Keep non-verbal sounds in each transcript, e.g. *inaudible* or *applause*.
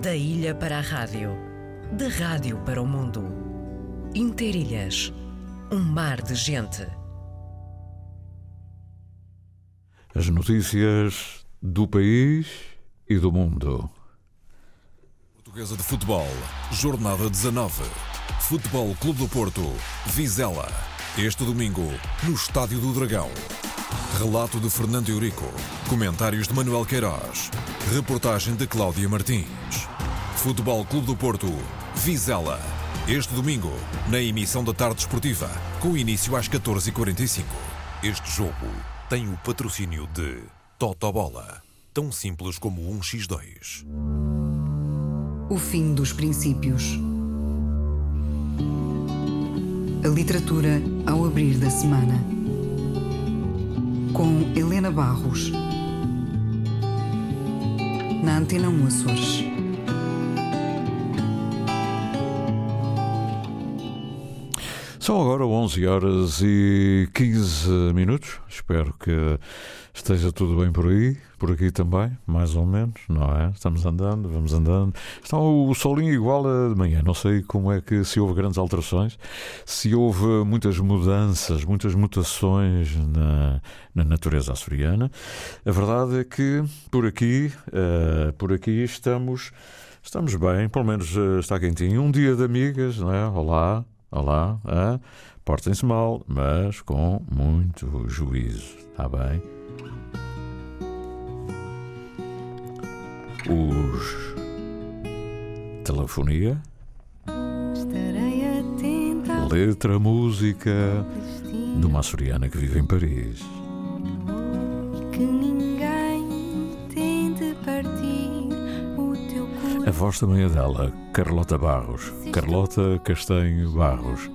Da ilha para a rádio, da rádio para o mundo. Interilhas, um mar de gente. As notícias do país e do mundo. Portuguesa de Futebol, Jornada 19. Futebol Clube do Porto, Vizela. Este domingo, no Estádio do Dragão. Relato de Fernando Eurico. Comentários de Manuel Queiroz. Reportagem de Cláudia Martins. Futebol Clube do Porto, Vizela. Este domingo, na emissão da tarde esportiva, com início às 14h45. Este jogo tem o patrocínio de Totobola. Tão simples como um x2. O fim dos princípios. A literatura ao abrir da semana. Com Helena Barros. Na Antena 1 Açores. São agora 11 horas e 15 minutos. Espero que esteja tudo bem por aí, por aqui também, mais ou menos, não é? Estamos andando, vamos andando. Está o solinho igual a de manhã. Não sei como é que se houve grandes alterações, se houve muitas mudanças, muitas mutações na, na natureza açoriana. A verdade é que por aqui, uh, por aqui estamos, estamos bem, pelo menos uh, está quentinho. Um dia de amigas, não é? Olá. Olá, ah, portem-se mal, mas com muito juízo, está bem? Os telefonia, letra, música de uma açoriana que vive em Paris. Voz também é dela, Carlota Barros. Carlota Castanho Barros.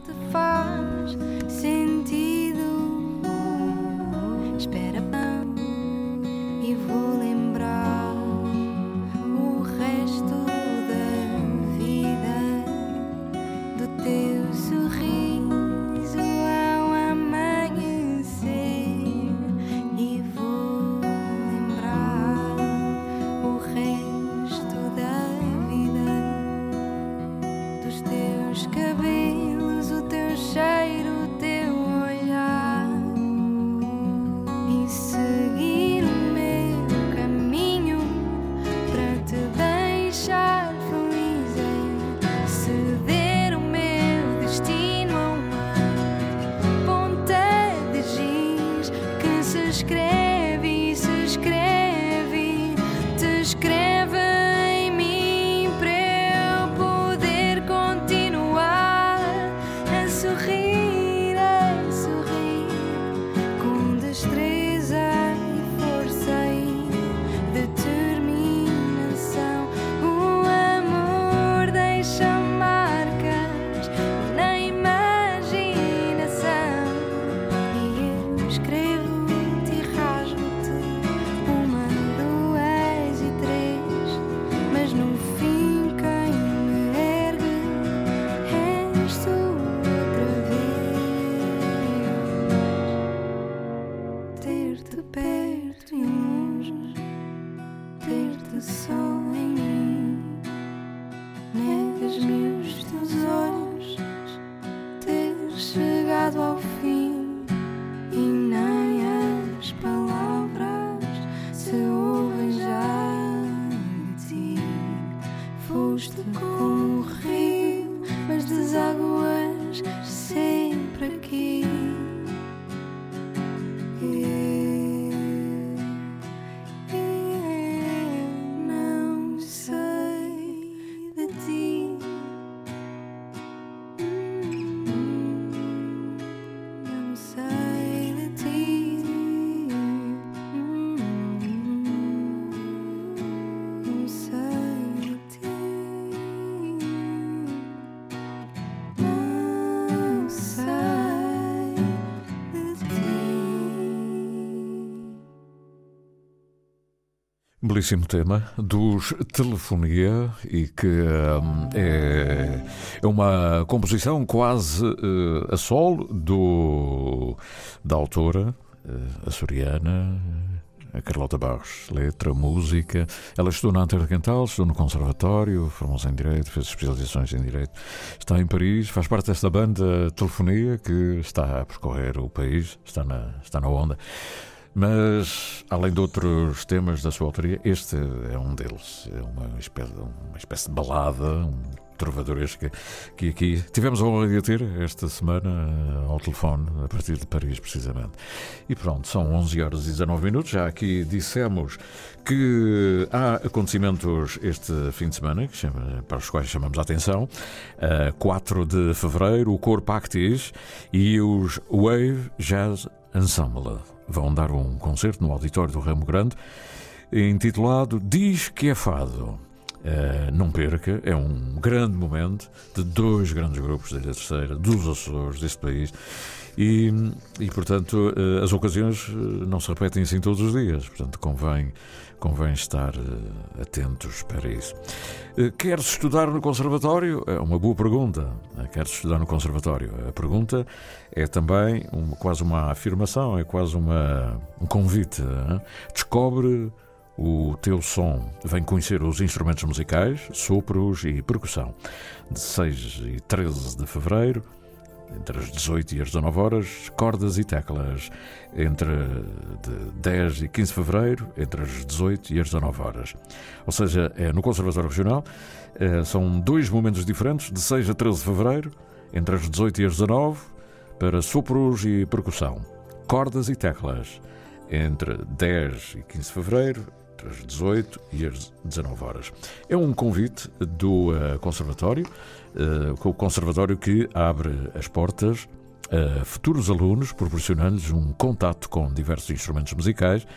Belíssimo tema dos Telefonia e que hum, é, é uma composição quase eh, a solo do, da autora eh, açoriana a Carlota Barros. Letra, música. Ela estudou na Antero Cantal, estudou no Conservatório, formou-se em Direito, fez especializações em Direito. Está em Paris, faz parte desta banda Telefonia que está a percorrer o país, está na, está na onda. Mas, além de outros temas da sua autoria, este é um deles. É uma espécie, uma espécie de balada, um trovadoresca que aqui tivemos a honra de ter esta semana eh, ao telefone, a partir de Paris, precisamente. E pronto, são 11 horas e 19 minutos. Já aqui dissemos que há acontecimentos este fim de semana chama, para os quais chamamos a atenção. Uh, 4 de fevereiro, o Corpo Actis e os Wave Jazz Ensemble vão dar um concerto no auditório do Ramo Grande intitulado Diz que é Fado. Uh, não perca, é um grande momento de dois grandes grupos da Ilha Terceira, dos Açores, deste país. E, e portanto, uh, as ocasiões uh, não se repetem assim todos os dias. Portanto, convém, convém estar atentos para isso. Queres estudar no Conservatório? É uma boa pergunta. Queres estudar no Conservatório? A pergunta é também uma, quase uma afirmação, é quase uma, um convite. Hein? Descobre o teu som. Vem conhecer os instrumentos musicais, sopros e percussão. De 6 e 13 de fevereiro, entre as 18 e as 19 horas, cordas e teclas. Entre de 10 e 15 de fevereiro, entre as 18 e as 19 horas. Ou seja, é no Conservatório Regional. Eh, são dois momentos diferentes, de 6 a 13 de fevereiro, entre as 18 e as 19, para sopros e percussão. Cordas e teclas. Entre 10 e 15 de fevereiro, entre as 18 e as 19 horas. É um convite do uh, Conservatório, uh, o Conservatório que abre as portas a futuros alunos, proporcionando-lhes um contato com diversos instrumentos musicais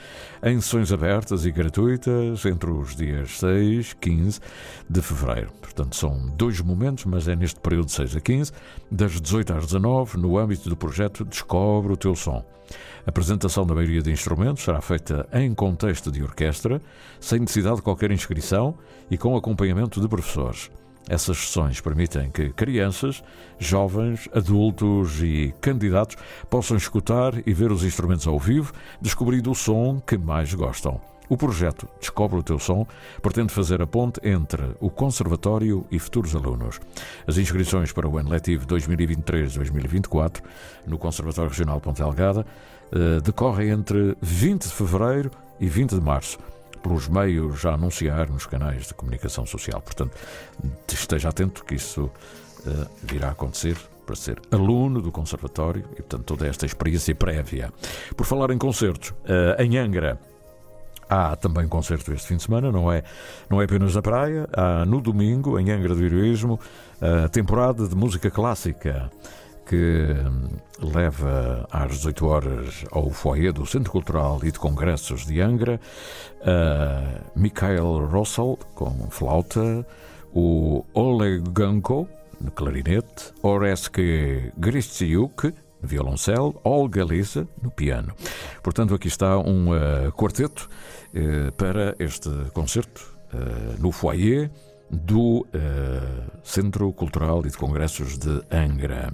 em sessões abertas e gratuitas entre os dias 6 e 15 de fevereiro. Portanto, são dois momentos, mas é neste período de 6 a 15, das 18 às 19, no âmbito do projeto Descobre o Teu Som. A apresentação da maioria de instrumentos será feita em contexto de orquestra, sem necessidade de qualquer inscrição e com acompanhamento de professores. Essas sessões permitem que crianças, jovens, adultos e candidatos possam escutar e ver os instrumentos ao vivo, descobrindo o som que mais gostam. O projeto Descobre o Teu Som pretende fazer a ponte entre o Conservatório e futuros alunos. As inscrições para o ano letivo 2023-2024 no Conservatório Regional Ponte Delgada eh, decorrem entre 20 de fevereiro e 20 de março pelos meios a anunciar nos canais de comunicação social. Portanto, esteja atento que isso uh, virá a acontecer para ser aluno do Conservatório e, portanto, toda esta experiência prévia. Por falar em concertos, uh, em Angra. Há também concerto este fim de semana, não é, não é apenas na praia. Há no domingo, em Angra do Heroísmo, a temporada de música clássica que leva às 18 horas ao foyer do Centro Cultural e de Congressos de Angra uh, Mikhail Rossel com flauta, o Oleg Ganko no clarinete, Oreske Gristiuk violoncelo, Olga Lisa no piano. Portanto, aqui está um uh, quarteto uh, para este concerto uh, no foyer do Centro Cultural e de Congressos de Angra.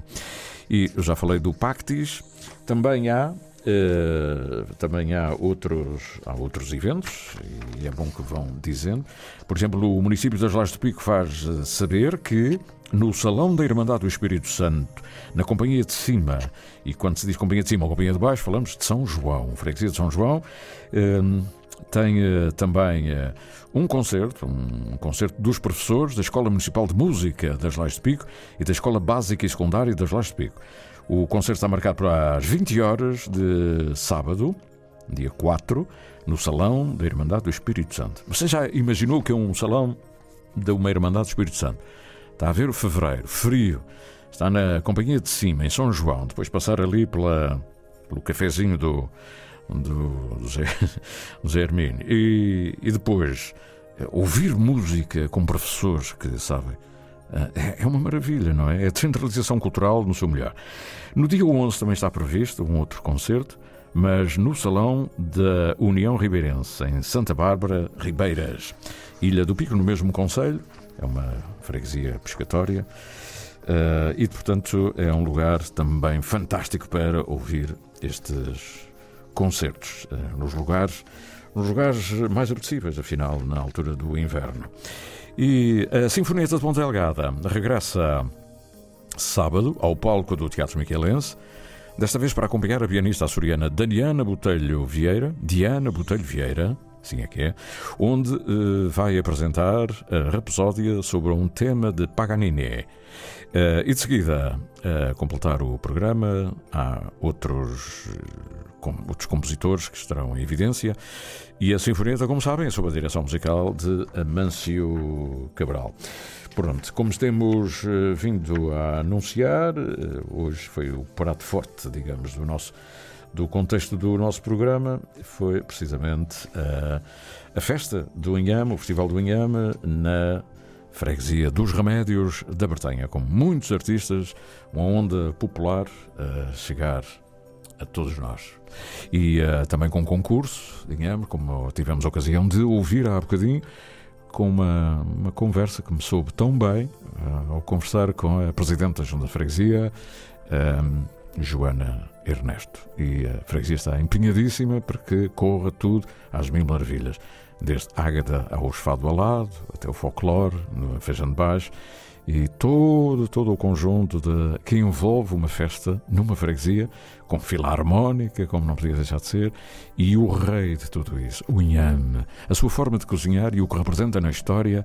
E já falei do Pactis, também há Uh, também há outros, há outros eventos e é bom que vão dizendo. Por exemplo, o município das Lajes do Pico faz eh, saber que no Salão da Irmandade do Espírito Santo, na Companhia de Cima, e quando se diz Companhia de Cima ou Companhia de Baixo, falamos de São João, Freguesia de São João, uh, tem uh, também um concerto, um concerto dos professores da Escola Municipal de Música das Lajes de Pico e da Escola Básica e Secundária das Lajes de Pico. O concerto está marcado para as 20 horas de sábado, dia 4, no Salão da Irmandade do Espírito Santo. Você já imaginou que é um salão de uma Irmandade do Espírito Santo? Está a ver o fevereiro, frio, está na Companhia de Cima, em São João, depois passar ali pela, pelo cafezinho do, do, do Zé, *laughs* Zé Hermínio. E, e depois eh, ouvir música com professores que sabem. Eh, é uma maravilha, não é? É descentralização cultural no seu melhor. No dia 11 também está previsto um outro concerto, mas no Salão da União Ribeirense, em Santa Bárbara, Ribeiras, Ilha do Pico, no mesmo Conselho, é uma freguesia pescatória, uh, e portanto é um lugar também fantástico para ouvir estes concertos eh, nos lugares, nos lugares mais apetecíveis, afinal, na altura do inverno. E a Sinfonieta de Ponta Delgada regressa sábado ao palco do Teatro Miquelense, desta vez para acompanhar a pianista açoriana Daniana Botelho Vieira, Diana Botelho Vieira, assim é que é, onde uh, vai apresentar a Rapsódia sobre um tema de Paganini. Uh, e de seguida, a uh, completar o programa, há outros, com, outros compositores que estarão em evidência. E a Sinfonieta, como sabem, é sob a direção musical de Amâncio Cabral. Pronto, como temos vindo a anunciar, hoje foi o prato forte, digamos, do nosso do contexto do nosso programa foi precisamente a, a festa do Inhame, o Festival do Inhame, na freguesia dos Remédios da Bretanha, com muitos artistas, uma onda popular a chegar a todos nós. E uh, também com um concurso, digamos, como tivemos a ocasião de ouvir há bocadinho, com uma, uma conversa que me soube tão bem uh, ao conversar com a Presidente da Junta de Freguesia, Joana Ernesto. E a freguesia está empenhadíssima para que corra tudo às mil maravilhas. Desde Ágata ao Esfado Alado, até o folclore, no Feijão de Baixo, e todo, todo o conjunto de, que envolve uma festa numa freguesia, com fila harmónica, como não podia deixar de ser, e o rei de tudo isso, o inhame, a sua forma de cozinhar e o que representa na história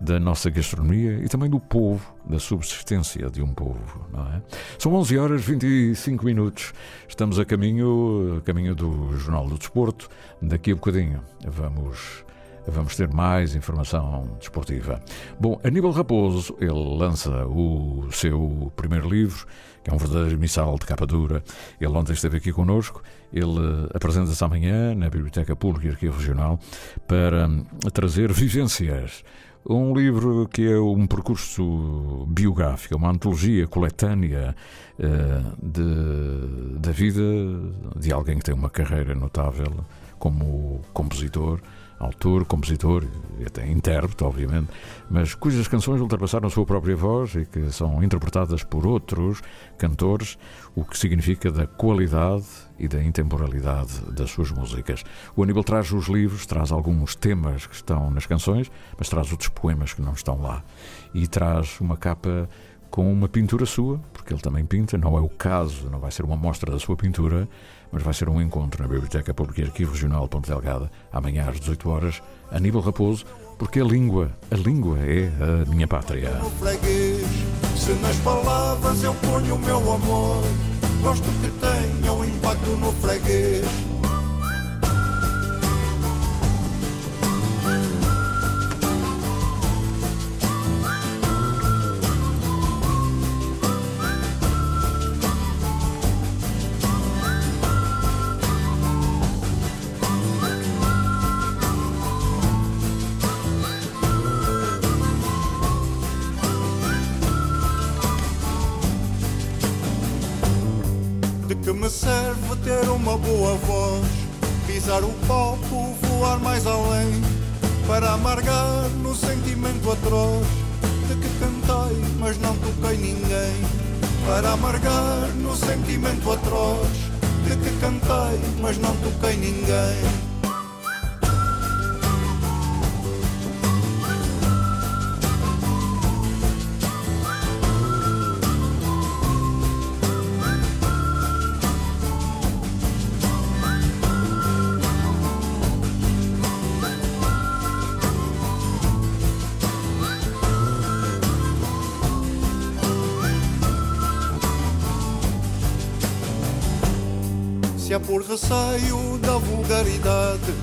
da nossa gastronomia e também do povo, da subsistência de um povo, não é? São 11 horas e 25 minutos, estamos a caminho, a caminho do Jornal do Desporto, daqui a bocadinho vamos vamos ter mais informação desportiva. Bom, Aníbal Raposo, ele lança o seu primeiro livro, que é um verdadeiro missal de capa dura. Ele ontem esteve aqui connosco, ele apresenta-se amanhã na Biblioteca Pública e Arquivo Regional para trazer vivências. Um livro que é um percurso biográfico, uma antologia coletânea uh, da vida de alguém que tem uma carreira notável como compositor, autor, compositor e até intérprete, obviamente, mas cujas canções ultrapassaram a sua própria voz e que são interpretadas por outros cantores, o que significa da qualidade e da intemporalidade das suas músicas. O Aníbal traz os livros, traz alguns temas que estão nas canções, mas traz outros poemas que não estão lá. E traz uma capa com uma pintura sua, porque ele também pinta, não é o caso, não vai ser uma mostra da sua pintura, mas vai ser um encontro na Biblioteca Pública e Arquivo Regional Ponte Delgada, amanhã às 18 horas, Aníbal Raposo, porque a língua, a língua é a minha pátria. Se nas palavras eu ponho o meu amor, gosto que tenha um impacto no freguês. Que me serve ter uma boa voz, pisar o palco, voar mais além, para amargar no sentimento atroz de que cantei, mas não toquei ninguém. Para amargar no sentimento atroz de que cantei, mas não toquei ninguém. Por receio da vulgaridade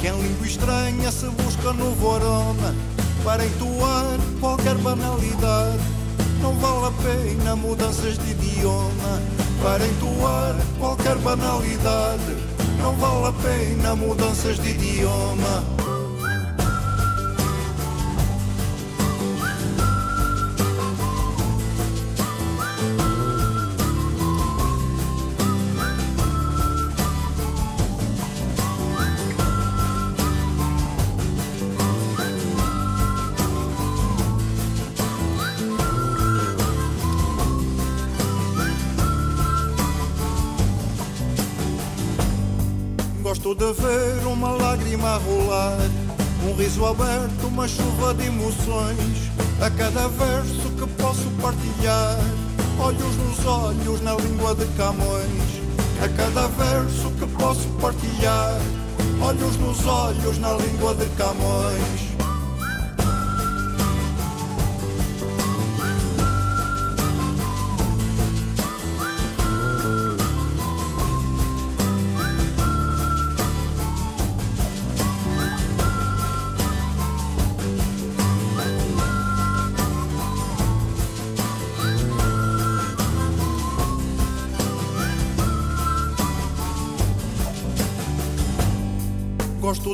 que em língua estranha se busca novo aroma para entoar qualquer banalidade. Não vale a pena mudanças de idioma para entoar qualquer banalidade. Não vale a pena mudanças de idioma. Rolar, um riso aberto, uma chuva de emoções. A cada verso que posso partilhar, olhos nos olhos na língua de Camões. A cada verso que posso partilhar, olhos nos olhos na língua de Camões.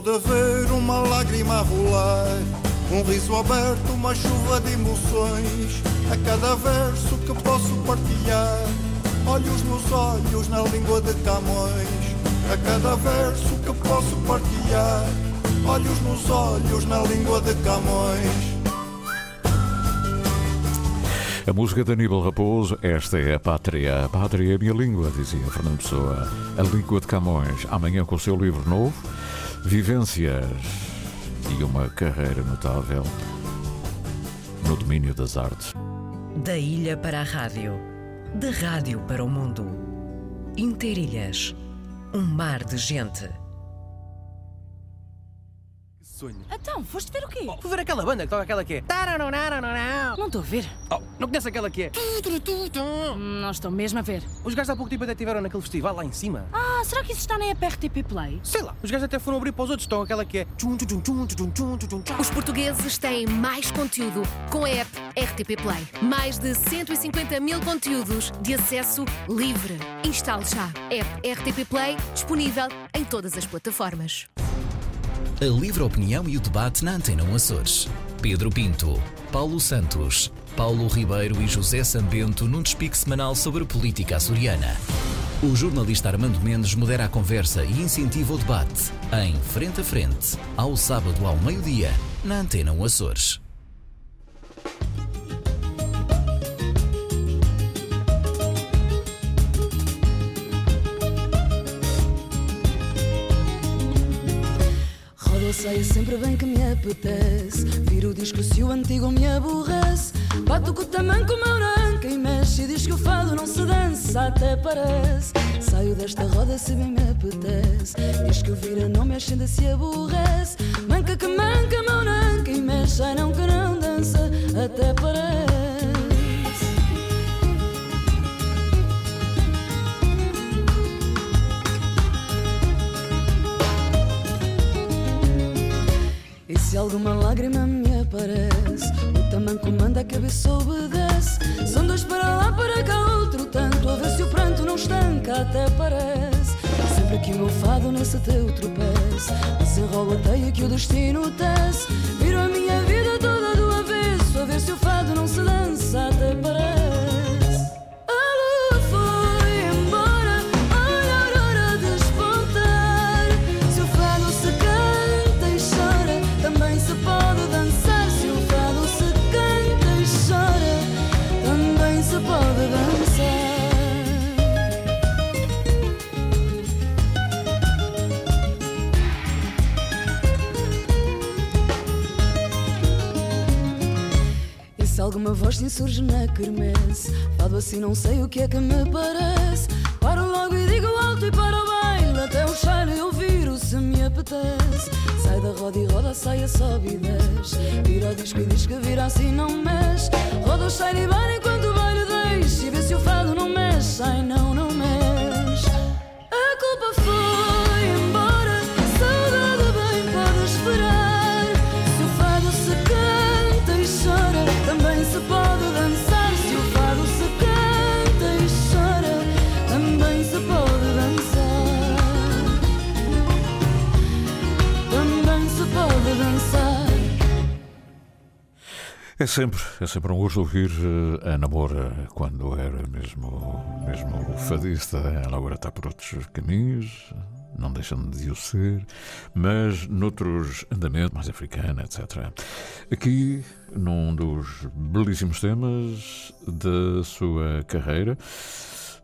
De ver uma lágrima rolar, um riso aberto, uma chuva de emoções. A cada verso que posso partilhar, olhos nos olhos na língua de Camões. A cada verso que posso partilhar, olhos nos olhos na língua de Camões. A música de Aníbal Raposo, esta é a pátria. A pátria é a minha língua, dizia Fernando Pessoa. A língua de Camões. Amanhã com o seu livro novo, Vivências e uma carreira notável no domínio das artes. Da ilha para a rádio, da rádio para o mundo. Interilhas, um mar de gente. Sonho. Então, foste ver o quê? Oh, fui ver aquela banda que toca aquela que é. Não estou a ver. Oh, não conhece aquela que é. Não estou mesmo a ver. Os gajos há pouco tempo até estiveram naquele festival lá em cima. Ah, será que isso está na app RTP Play? Sei lá, os gajos até foram abrir para os outros. Estão aquela que é. Os portugueses têm mais conteúdo com a app RTP Play. Mais de 150 mil conteúdos de acesso livre. Instale já. App RTP Play disponível em todas as plataformas. A livre opinião e o debate na Antena 1 Açores. Pedro Pinto, Paulo Santos, Paulo Ribeiro e José Sambento num despique semanal sobre política açoriana. O jornalista Armando Mendes modera a conversa e incentiva o debate em Frente a Frente, ao sábado ao meio-dia, na Antena 1 Açores. Saia sempre bem que me apetece. Viro o disco se o antigo me aborrece. Bato com o tamanco meu ranca e mexe e diz que o fado não se dança, até parece. Saio desta roda se bem me apetece. Diz que o vira não mexe ainda se aborrece. Manca que manca meu ranca e mexe, ai não que não dança, até parece. Se alguma lágrima me aparece, o tamanco manda a cabeça obedece. São dois para lá, para cá, outro tanto, a ver se o pranto não estanca, até parece. Sempre que o meu fado nesse teu tropeço, desenrola a teia que o destino tece. Viro a minha vida toda do avesso, a ver se o fado insurge na quermesse. Fado assim não sei o que é que me parece. Paro logo e digo alto e para o baile Até o cheiro eu viro se me apetece. Sai da roda e roda, sai a sobe e desce. Vira o disco e diz que vira assim não mexe. Roda o cheiro e vai enquanto o baile deixa E vê se o fado não mexe, ai não, não É sempre, é sempre um gosto ouvir eh, a Namora quando era mesmo, mesmo fadista. Ela agora está por outros caminhos, não deixando de o ser, mas noutros andamentos, mais africana, etc. Aqui, num dos belíssimos temas da sua carreira,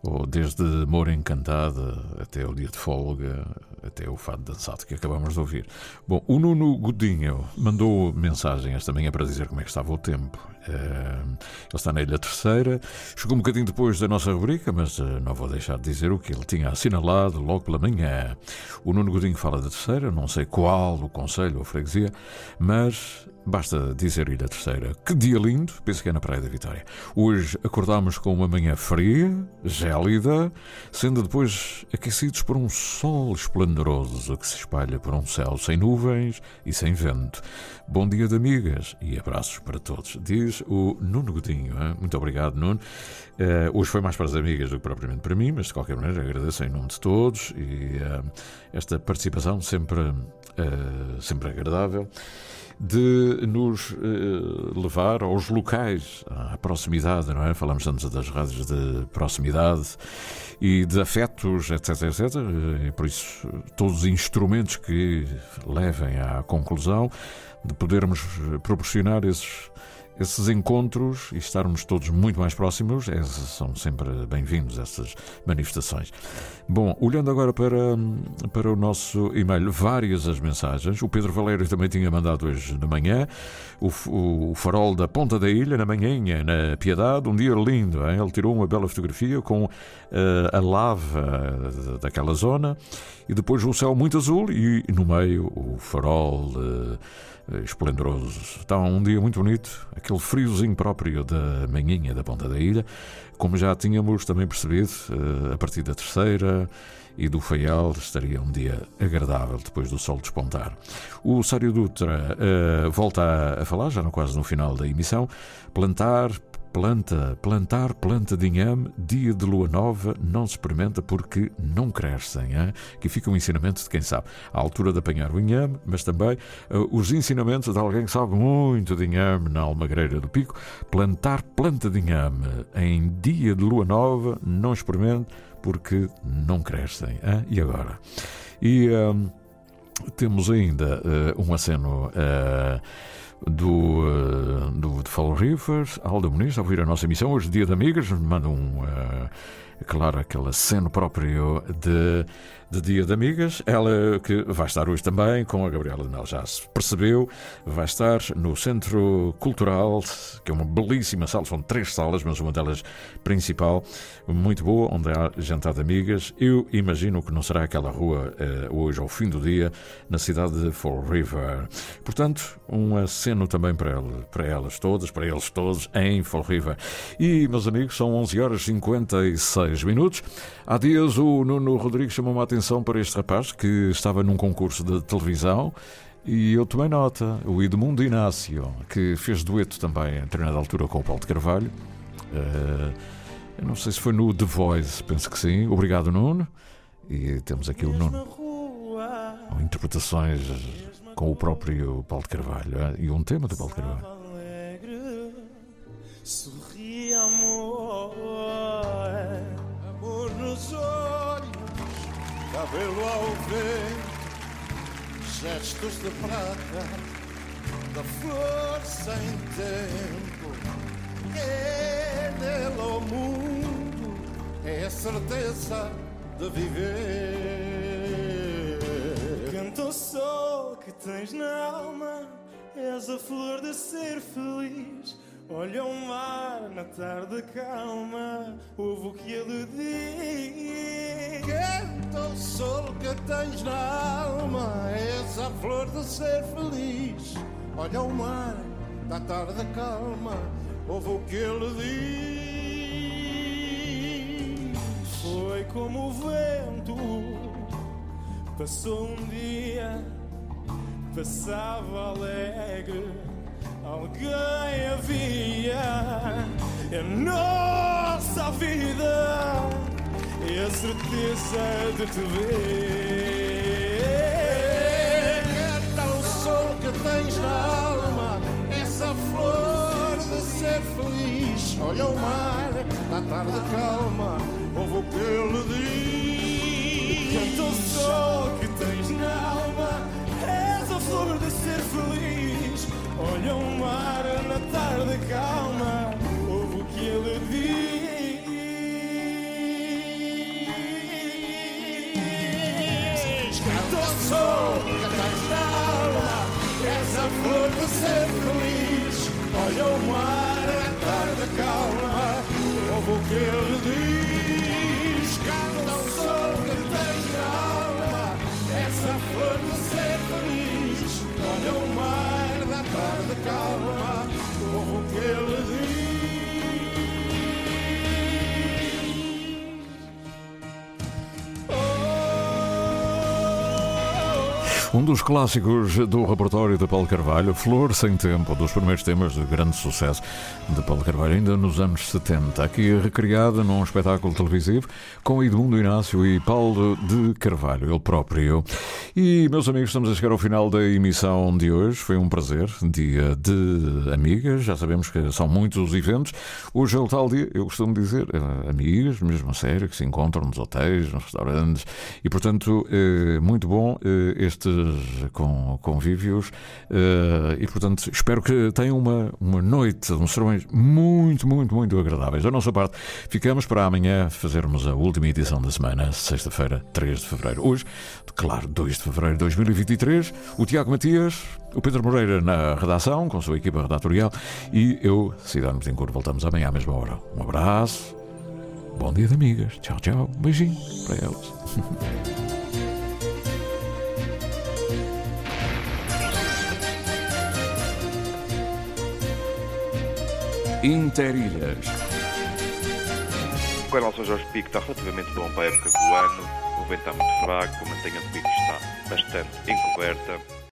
ou desde Moura Encantada até o dia de folga, até o fado dançado que acabamos de ouvir. Bom, o Nuno Godinho mandou mensagem esta manhã para dizer como é que estava o tempo. Ele está na Ilha Terceira, chegou um bocadinho depois da nossa rubrica, mas uh, não vou deixar de dizer o que ele tinha assinalado logo pela manhã. O Nuno Godinho fala da Terceira, não sei qual o conselho ou freguesia, mas Basta dizer Ilha Terceira. Que dia lindo, penso que é na Praia da Vitória. Hoje acordámos com uma manhã fria, gélida, sendo depois aquecidos por um sol esplendoroso que se espalha por um céu sem nuvens e sem vento. Bom dia de amigas e abraços para todos, diz o Nuno Godinho. Hein? Muito obrigado, Nuno. Uh, hoje foi mais para as amigas do que propriamente para mim, mas de qualquer maneira agradeço em nome de todos e uh, esta participação sempre, uh, sempre agradável de nos uh, levar aos locais, à proximidade, não é? Falamos antes das rádios de proximidade e de afetos, etc, etc. E por isso, todos os instrumentos que levem à conclusão de podermos proporcionar esses esses encontros e estarmos todos muito mais próximos são sempre bem-vindos, essas manifestações. Bom, olhando agora para, para o nosso e-mail, várias as mensagens. O Pedro Valério também tinha mandado hoje de manhã o, o, farol da Ponta da Ilha, na manhã, na Piedade, um dia lindo. Hein? Ele tirou uma bela fotografia com uh, a lava daquela zona e depois o céu muito azul e no meio o farol. Uh, esplendoroso. Está um dia muito bonito, aquele friozinho próprio da manhinha da ponta da ilha, como já tínhamos também percebido, eh, a partir da terceira e do Faial estaria um dia agradável depois do sol despontar. O Sário Dutra uh, volta a falar, já no, quase no final da emissão, plantar, Planta, plantar planta de inhame, dia de lua nova, não se experimenta porque não crescem. Hein? Que fica um ensinamento de quem sabe. À altura de apanhar o inhame, mas também uh, os ensinamentos de alguém que sabe muito de inhame na Almagreira do Pico. Plantar planta de inhame em dia de lua nova, não experimente porque não crescem. Hein? E agora? E um, temos ainda uh, um aceno. Uh, do, uh, do de Fall Rivers, Alda Muniz, a ouvir a nossa emissão. Hoje, dia de amigas, manda um, uh, claro, aquele aceno próprio de de Dia de Amigas. Ela que vai estar hoje também com a Gabriela Mel, já se percebeu, vai estar no Centro Cultural, que é uma belíssima sala, são três salas, mas uma delas principal, muito boa, onde há jantar de amigas. Eu imagino que não será aquela rua eh, hoje ao fim do dia, na cidade de Fall River. Portanto, um aceno também para, ela, para elas todas, para eles todos, em Fall River. E, meus amigos, são 11 horas e 56 minutos. Há dias o Nuno Rodrigues chamou uma atenção atenção para este rapaz que estava num concurso de televisão e eu tomei nota, o Edmundo Inácio, que fez dueto também em determinada altura com o Paulo de Carvalho. Uh, não sei se foi no The Voice, penso que sim. Obrigado, Nuno. E temos aqui o Nuno. Interpretações com o próprio Paulo de Carvalho uh, e um tema do Paulo de Carvalho. Cabelo ao vento, gestos de prata, da flor sem tempo. É nele ao mundo, é a certeza de viver. Canta o sol que tens na alma, és a flor de ser feliz Olha o mar na tarde calma, ouve o que ele diz. Canta o sol que tens na alma, és a flor de ser feliz. Olha o mar na tarde calma, ouve o que ele diz. Foi como o vento, passou um dia, passava alegre alguém havia em nossa vida e a certeza de te ver. É tão sol que tens na alma, essa flor de ser feliz. Olha o mar, na tarde calma, ouve o que ele diz. É tão sol que tens na alma, essa flor de ser feliz. Olha o mar na tarde calma, ouve o que ele diz. Canto sou, canta alma, essa flor do ser feliz. Olha o mar na tarde calma, ouve o que ele diz. Dos clássicos do repertório de Paulo Carvalho, Flor Sem Tempo, dos primeiros temas de grande sucesso de Paulo Carvalho, ainda nos anos 70. Aqui recriada num espetáculo televisivo com Edmundo Inácio e Paulo de Carvalho, ele próprio. E, meus amigos, estamos a chegar ao final da emissão de hoje. Foi um prazer, dia de amigas. Já sabemos que são muitos os eventos. Hoje é o tal dia, eu costumo dizer, eh, amigas, mesmo a sério, que se encontram nos hotéis, nos restaurantes. E, portanto, é muito bom eh, estes com convívios. eh, E, portanto, espero que tenham uma, uma noite, uns serões muito, muito, muito agradáveis. Da nossa parte, ficamos para amanhã fazermos a última edição da semana, sexta-feira, 3 de fevereiro. Hoje, claro, 2 de fevereiro de 2023, o Tiago Matias, o Pedro Moreira na redação, com a sua equipa redatorial, e eu, Cidade Betancourt, voltamos amanhã à mesma hora. Um abraço, bom dia de amigas, tchau, tchau, um beijinho para elas. *laughs* Interilhas. O canal São Jorge Pico está relativamente bom para a época do ano. O vento está muito fraco, a mantenha do pico está bastante encoberta.